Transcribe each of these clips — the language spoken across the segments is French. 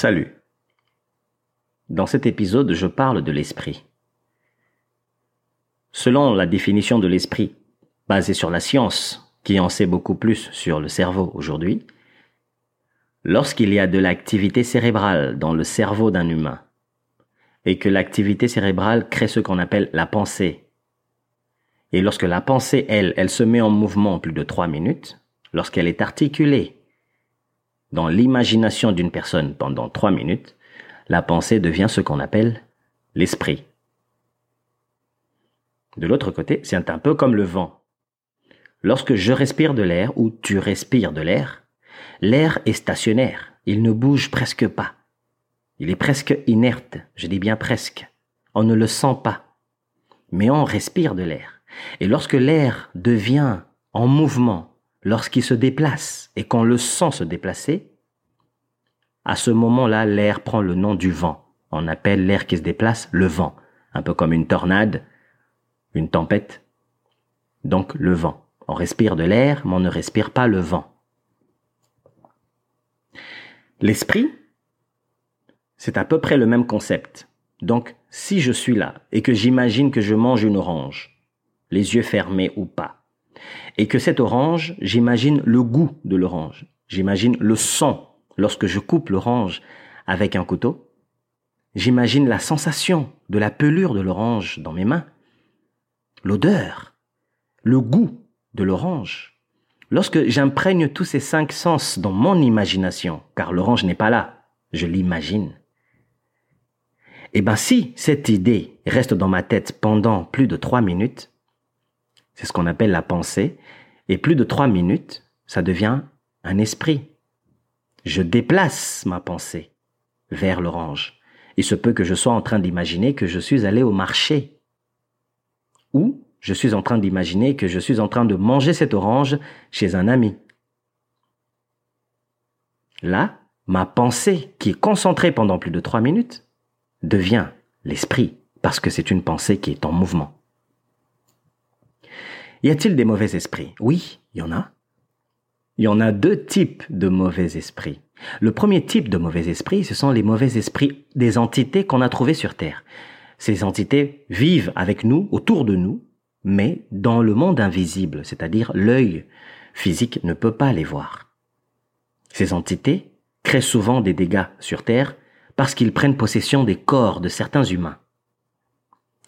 Salut. Dans cet épisode, je parle de l'esprit. Selon la définition de l'esprit, basée sur la science, qui en sait beaucoup plus sur le cerveau aujourd'hui, lorsqu'il y a de l'activité cérébrale dans le cerveau d'un humain, et que l'activité cérébrale crée ce qu'on appelle la pensée, et lorsque la pensée, elle, elle se met en mouvement plus de trois minutes, lorsqu'elle est articulée dans l'imagination d'une personne pendant trois minutes, la pensée devient ce qu'on appelle l'esprit. De l'autre côté, c'est un peu comme le vent. Lorsque je respire de l'air ou tu respires de l'air, l'air est stationnaire, il ne bouge presque pas. Il est presque inerte, je dis bien presque. On ne le sent pas. Mais on respire de l'air. Et lorsque l'air devient en mouvement, lorsqu'il se déplace et qu'on le sent se déplacer, à ce moment-là, l'air prend le nom du vent. On appelle l'air qui se déplace le vent, un peu comme une tornade, une tempête. Donc le vent. On respire de l'air, mais on ne respire pas le vent. L'esprit, c'est à peu près le même concept. Donc, si je suis là et que j'imagine que je mange une orange, les yeux fermés ou pas, et que cette orange, j'imagine le goût de l'orange, j'imagine le son lorsque je coupe l'orange avec un couteau, j'imagine la sensation de la pelure de l'orange dans mes mains, l'odeur, le goût de l'orange. Lorsque j'imprègne tous ces cinq sens dans mon imagination, car l'orange n'est pas là, je l'imagine. Eh ben, si cette idée reste dans ma tête pendant plus de trois minutes, c'est ce qu'on appelle la pensée, et plus de trois minutes, ça devient un esprit. Je déplace ma pensée vers l'orange. Il se peut que je sois en train d'imaginer que je suis allé au marché. Ou je suis en train d'imaginer que je suis en train de manger cette orange chez un ami. Là, ma pensée, qui est concentrée pendant plus de trois minutes, devient l'esprit, parce que c'est une pensée qui est en mouvement. Y a-t-il des mauvais esprits? Oui, il y en a. Il y en a deux types de mauvais esprits. Le premier type de mauvais esprit, ce sont les mauvais esprits des entités qu'on a trouvées sur Terre. Ces entités vivent avec nous, autour de nous, mais dans le monde invisible, c'est-à-dire l'œil physique ne peut pas les voir. Ces entités créent souvent des dégâts sur Terre parce qu'ils prennent possession des corps de certains humains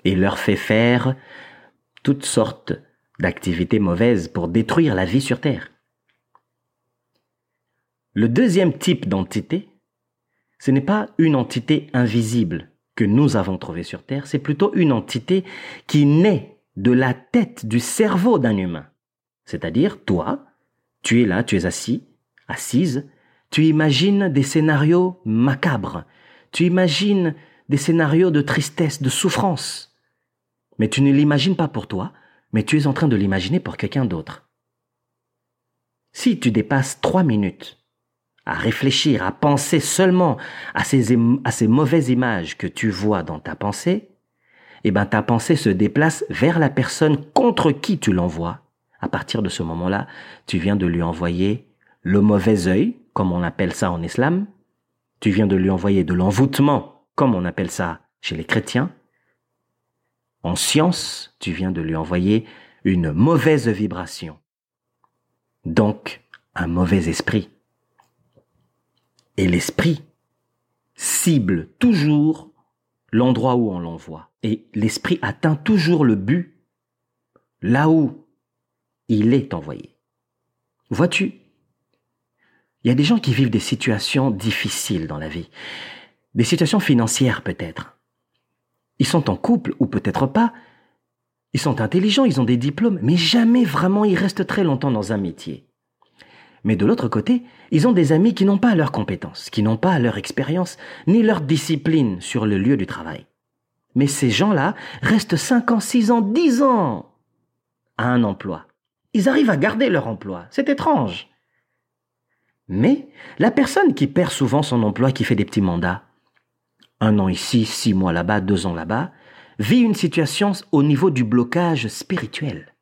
et leur fait faire toutes sortes d'activités mauvaises pour détruire la vie sur Terre. Le deuxième type d'entité, ce n'est pas une entité invisible que nous avons trouvée sur Terre, c'est plutôt une entité qui naît de la tête, du cerveau d'un humain. C'est-à-dire, toi, tu es là, tu es assis, assise, tu imagines des scénarios macabres, tu imagines des scénarios de tristesse, de souffrance. Mais tu ne l'imagines pas pour toi, mais tu es en train de l'imaginer pour quelqu'un d'autre. Si tu dépasses trois minutes à réfléchir, à penser seulement à ces, mauvaises images que tu vois dans ta pensée, eh ben ta pensée se déplace vers la personne contre qui tu l'envoies. À partir de ce moment-là, tu viens de lui envoyer le mauvais œil, comme on appelle ça en islam. Tu viens de lui envoyer de l'envoûtement, comme on appelle ça chez les chrétiens. En science, tu viens de lui envoyer une mauvaise vibration. Donc, un mauvais esprit. Et l'esprit cible toujours l'endroit où on l'envoie. Et l'esprit atteint toujours le but là où il est envoyé. Vois-tu, il y a des gens qui vivent des situations difficiles dans la vie, des situations financières peut-être. Ils sont en couple ou peut-être pas, ils sont intelligents, ils ont des diplômes, mais jamais vraiment ils restent très longtemps dans un métier. Mais de l'autre côté, ils ont des amis qui n'ont pas leurs compétences, qui n'ont pas leur expérience, ni leur discipline sur le lieu du travail. Mais ces gens-là restent 5 ans, 6 ans, 10 ans à un emploi. Ils arrivent à garder leur emploi. C'est étrange. Mais la personne qui perd souvent son emploi, qui fait des petits mandats, un an ici, six mois là-bas, deux ans là-bas, vit une situation au niveau du blocage spirituel.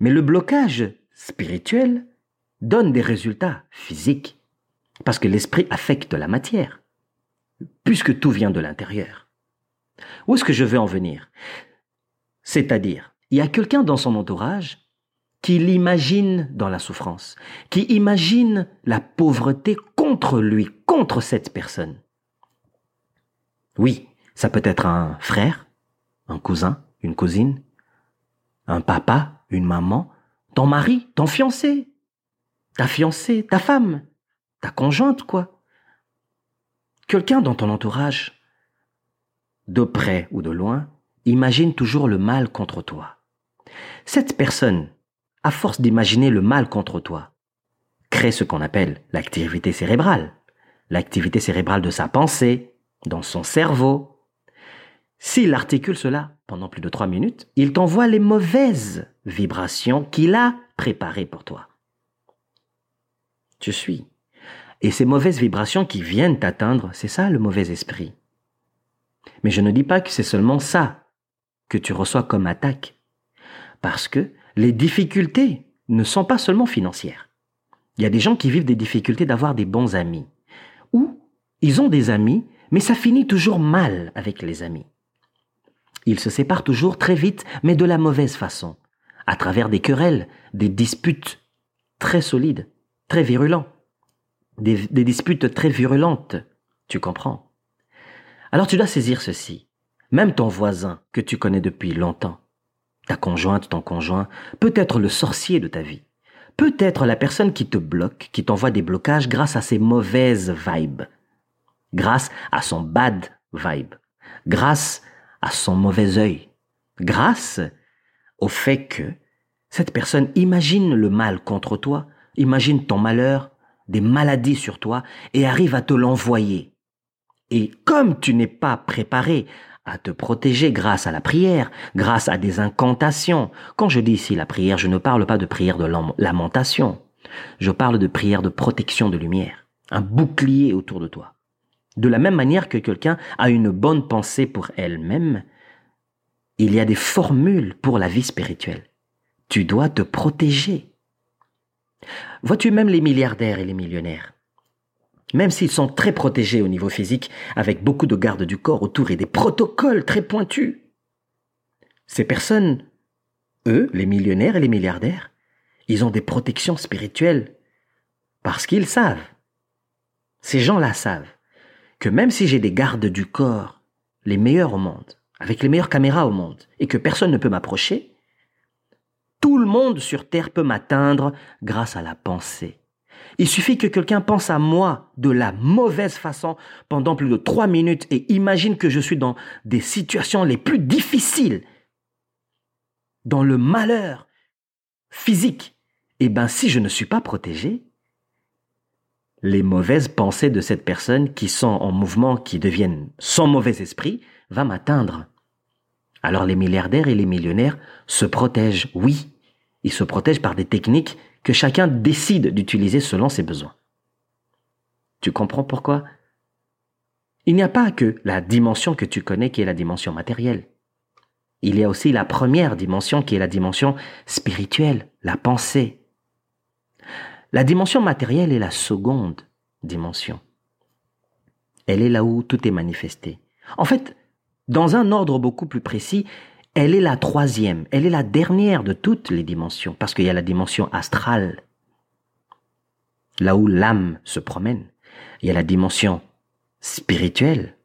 Mais le blocage spirituel donne des résultats physiques, parce que l'esprit affecte la matière. puisque tout vient de l'intérieur. Où est-ce que je veux en venir? C'est-à-dire, il y a quelqu'un dans son entourage qui l'imagine dans la souffrance, qui imagine la pauvreté contre lui, contre cette personne. Oui, ça peut être un frère, un cousin, une cousine, un papa, une maman, ton mari, ton fiancé, ta fiancée, ta femme, ta conjointe, quoi. Quelqu'un dans ton entourage, de près ou de loin, imagine toujours le mal contre toi. Cette personne, à force d'imaginer le mal contre toi, crée ce qu'on appelle l'activité cérébrale, l'activité cérébrale de sa pensée, dans son cerveau. S'il articule cela pendant plus de trois minutes, il t'envoie les mauvaises vibrations qu'il a préparées pour toi. Tu suis. Et ces mauvaises vibrations qui viennent t'atteindre, c'est ça le mauvais esprit. Mais je ne dis pas que c'est seulement ça que tu reçois comme attaque. Parce que les difficultés ne sont pas seulement financières. Il y a des gens qui vivent des difficultés d'avoir des bons amis. Ou ils ont des amis, mais ça finit toujours mal avec les amis. Ils se séparent toujours très vite, mais de la mauvaise façon, à travers des querelles, des disputes très solides, très virulents, des, des disputes très virulentes, tu comprends. Alors tu dois saisir ceci. Même ton voisin que tu connais depuis longtemps, ta conjointe, ton conjoint, peut être le sorcier de ta vie. Peut être la personne qui te bloque, qui t'envoie des blocages grâce à ses mauvaises vibes, grâce à son bad vibe, grâce à son mauvais œil, grâce au fait que cette personne imagine le mal contre toi, imagine ton malheur, des maladies sur toi et arrive à te l'envoyer. Et comme tu n'es pas préparé à te protéger grâce à la prière, grâce à des incantations, quand je dis ici la prière, je ne parle pas de prière de lamentation, je parle de prière de protection de lumière, un bouclier autour de toi. De la même manière que quelqu'un a une bonne pensée pour elle-même, il y a des formules pour la vie spirituelle. Tu dois te protéger. Vois-tu même les milliardaires et les millionnaires même s'ils sont très protégés au niveau physique, avec beaucoup de gardes du corps autour et des protocoles très pointus. Ces personnes, eux, les millionnaires et les milliardaires, ils ont des protections spirituelles parce qu'ils savent, ces gens-là savent, que même si j'ai des gardes du corps, les meilleurs au monde, avec les meilleures caméras au monde, et que personne ne peut m'approcher, tout le monde sur Terre peut m'atteindre grâce à la pensée. Il suffit que quelqu'un pense à moi de la mauvaise façon pendant plus de trois minutes et imagine que je suis dans des situations les plus difficiles, dans le malheur physique. Eh bien, si je ne suis pas protégé, les mauvaises pensées de cette personne qui sont en mouvement, qui deviennent sans mauvais esprit, va m'atteindre. Alors les milliardaires et les millionnaires se protègent, oui. Ils se protègent par des techniques que chacun décide d'utiliser selon ses besoins. Tu comprends pourquoi? Il n'y a pas que la dimension que tu connais qui est la dimension matérielle. Il y a aussi la première dimension qui est la dimension spirituelle, la pensée, la dimension matérielle est la seconde dimension. Elle est là où tout est manifesté. En fait, dans un ordre beaucoup plus précis, elle est la troisième, elle est la dernière de toutes les dimensions, parce qu'il y a la dimension astrale, là où l'âme se promène. Il y a la dimension spirituelle,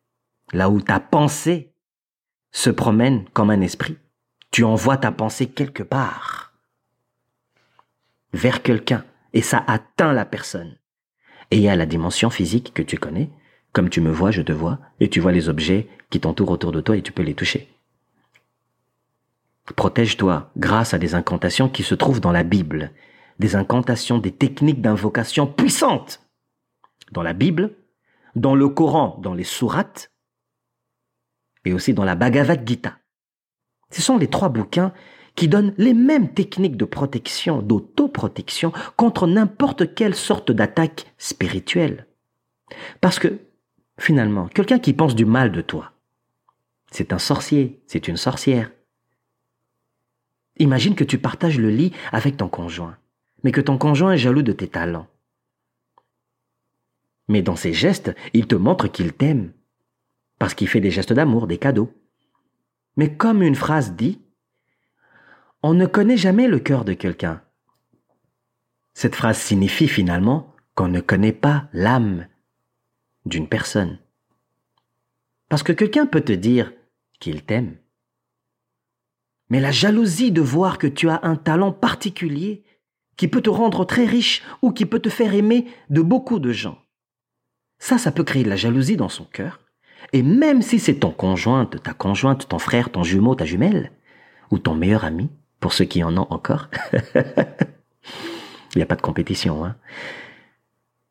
là où ta pensée se promène comme un esprit. Tu envoies ta pensée quelque part, vers quelqu'un et ça atteint la personne. Et il y a la dimension physique que tu connais, comme tu me vois, je te vois, et tu vois les objets qui t'entourent autour de toi et tu peux les toucher. Protège-toi grâce à des incantations qui se trouvent dans la Bible, des incantations, des techniques d'invocation puissantes. Dans la Bible, dans le Coran, dans les sourates, et aussi dans la Bhagavad Gita. Ce sont les trois bouquins qui donne les mêmes techniques de protection, d'autoprotection contre n'importe quelle sorte d'attaque spirituelle. Parce que, finalement, quelqu'un qui pense du mal de toi, c'est un sorcier, c'est une sorcière. Imagine que tu partages le lit avec ton conjoint, mais que ton conjoint est jaloux de tes talents. Mais dans ses gestes, il te montre qu'il t'aime. parce qu'il fait des gestes d'amour, des cadeaux. Mais comme une phrase dit, on ne connaît jamais le cœur de quelqu'un. Cette phrase signifie finalement qu'on ne connaît pas l'âme d'une personne. Parce que quelqu'un peut te dire qu'il t'aime. Mais la jalousie de voir que tu as un talent particulier qui peut te rendre très riche ou qui peut te faire aimer de beaucoup de gens. Ça, ça peut créer de la jalousie dans son cœur. Et même si c'est ton conjointe, ta conjointe, ton frère, ton jumeau, ta jumelle, ou ton meilleur ami, pour ceux qui en ont encore, il n'y a pas de compétition, hein.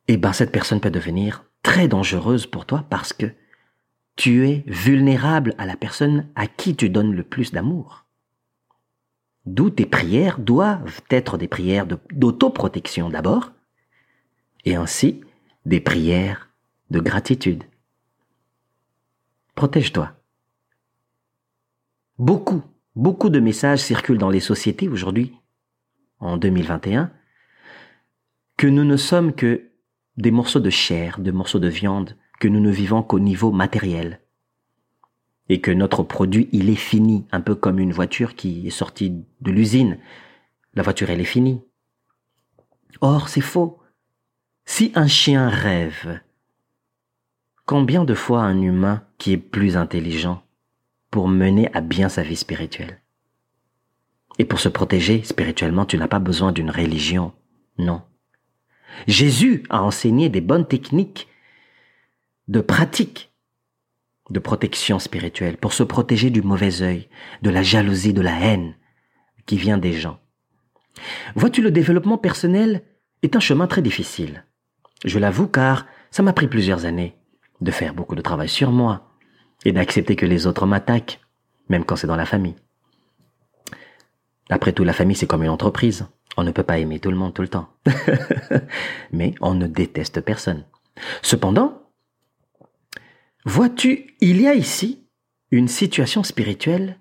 Eh ben, cette personne peut devenir très dangereuse pour toi parce que tu es vulnérable à la personne à qui tu donnes le plus d'amour. D'où tes prières doivent être des prières d'autoprotection d'abord, et ainsi des prières de gratitude. Protège-toi. Beaucoup, beaucoup de messages circulent dans les sociétés aujourd'hui, en 2021, que nous ne sommes que des morceaux de chair, des morceaux de viande, que nous ne vivons qu'au niveau matériel. Et que notre produit, il est fini, un peu comme une voiture qui est sortie de l'usine. La voiture, elle est finie. Or, c'est faux. Si un chien rêve, combien de fois un humain qui est plus intelligent pour mener à bien sa vie spirituelle Et pour se protéger spirituellement, tu n'as pas besoin d'une religion, non. Jésus a enseigné des bonnes techniques de pratique de protection spirituelle pour se protéger du mauvais œil, de la jalousie, de la haine qui vient des gens. Vois-tu, le développement personnel est un chemin très difficile. Je l'avoue car ça m'a pris plusieurs années de faire beaucoup de travail sur moi et d'accepter que les autres m'attaquent, même quand c'est dans la famille. Après tout, la famille, c'est comme une entreprise. On ne peut pas aimer tout le monde tout le temps. Mais on ne déteste personne. Cependant, vois-tu, il y a ici une situation spirituelle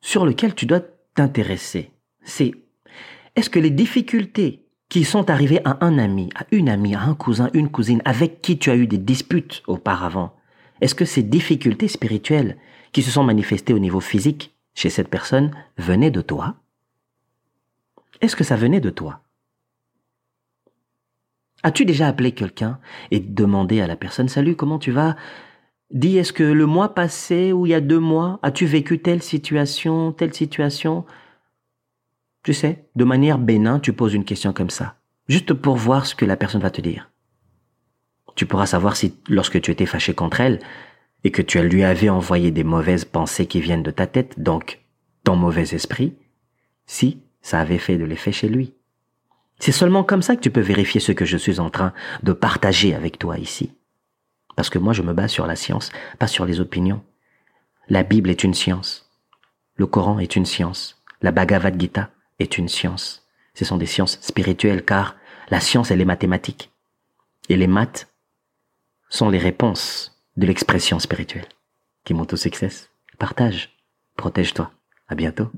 sur laquelle tu dois t'intéresser. C'est, est-ce que les difficultés qui sont arrivées à un ami, à une amie, à un cousin, une cousine, avec qui tu as eu des disputes auparavant, est-ce que ces difficultés spirituelles qui se sont manifestées au niveau physique chez cette personne venaient de toi? Est-ce que ça venait de toi? As-tu déjà appelé quelqu'un et demandé à la personne Salut, comment tu vas? Dis, est-ce que le mois passé ou il y a deux mois, as-tu vécu telle situation, telle situation? Tu sais, de manière bénin, tu poses une question comme ça, juste pour voir ce que la personne va te dire. Tu pourras savoir si, lorsque tu étais fâché contre elle, et que tu lui avais envoyé des mauvaises pensées qui viennent de ta tête, donc ton mauvais esprit, si ça avait fait de l'effet chez lui. C'est seulement comme ça que tu peux vérifier ce que je suis en train de partager avec toi ici. Parce que moi, je me base sur la science, pas sur les opinions. La Bible est une science. Le Coran est une science. La Bhagavad Gita est une science. Ce sont des sciences spirituelles car la science, elle est mathématique. Et les maths sont les réponses de l'expression spirituelle. Qui monte au succès. Partage. Protège-toi. À bientôt.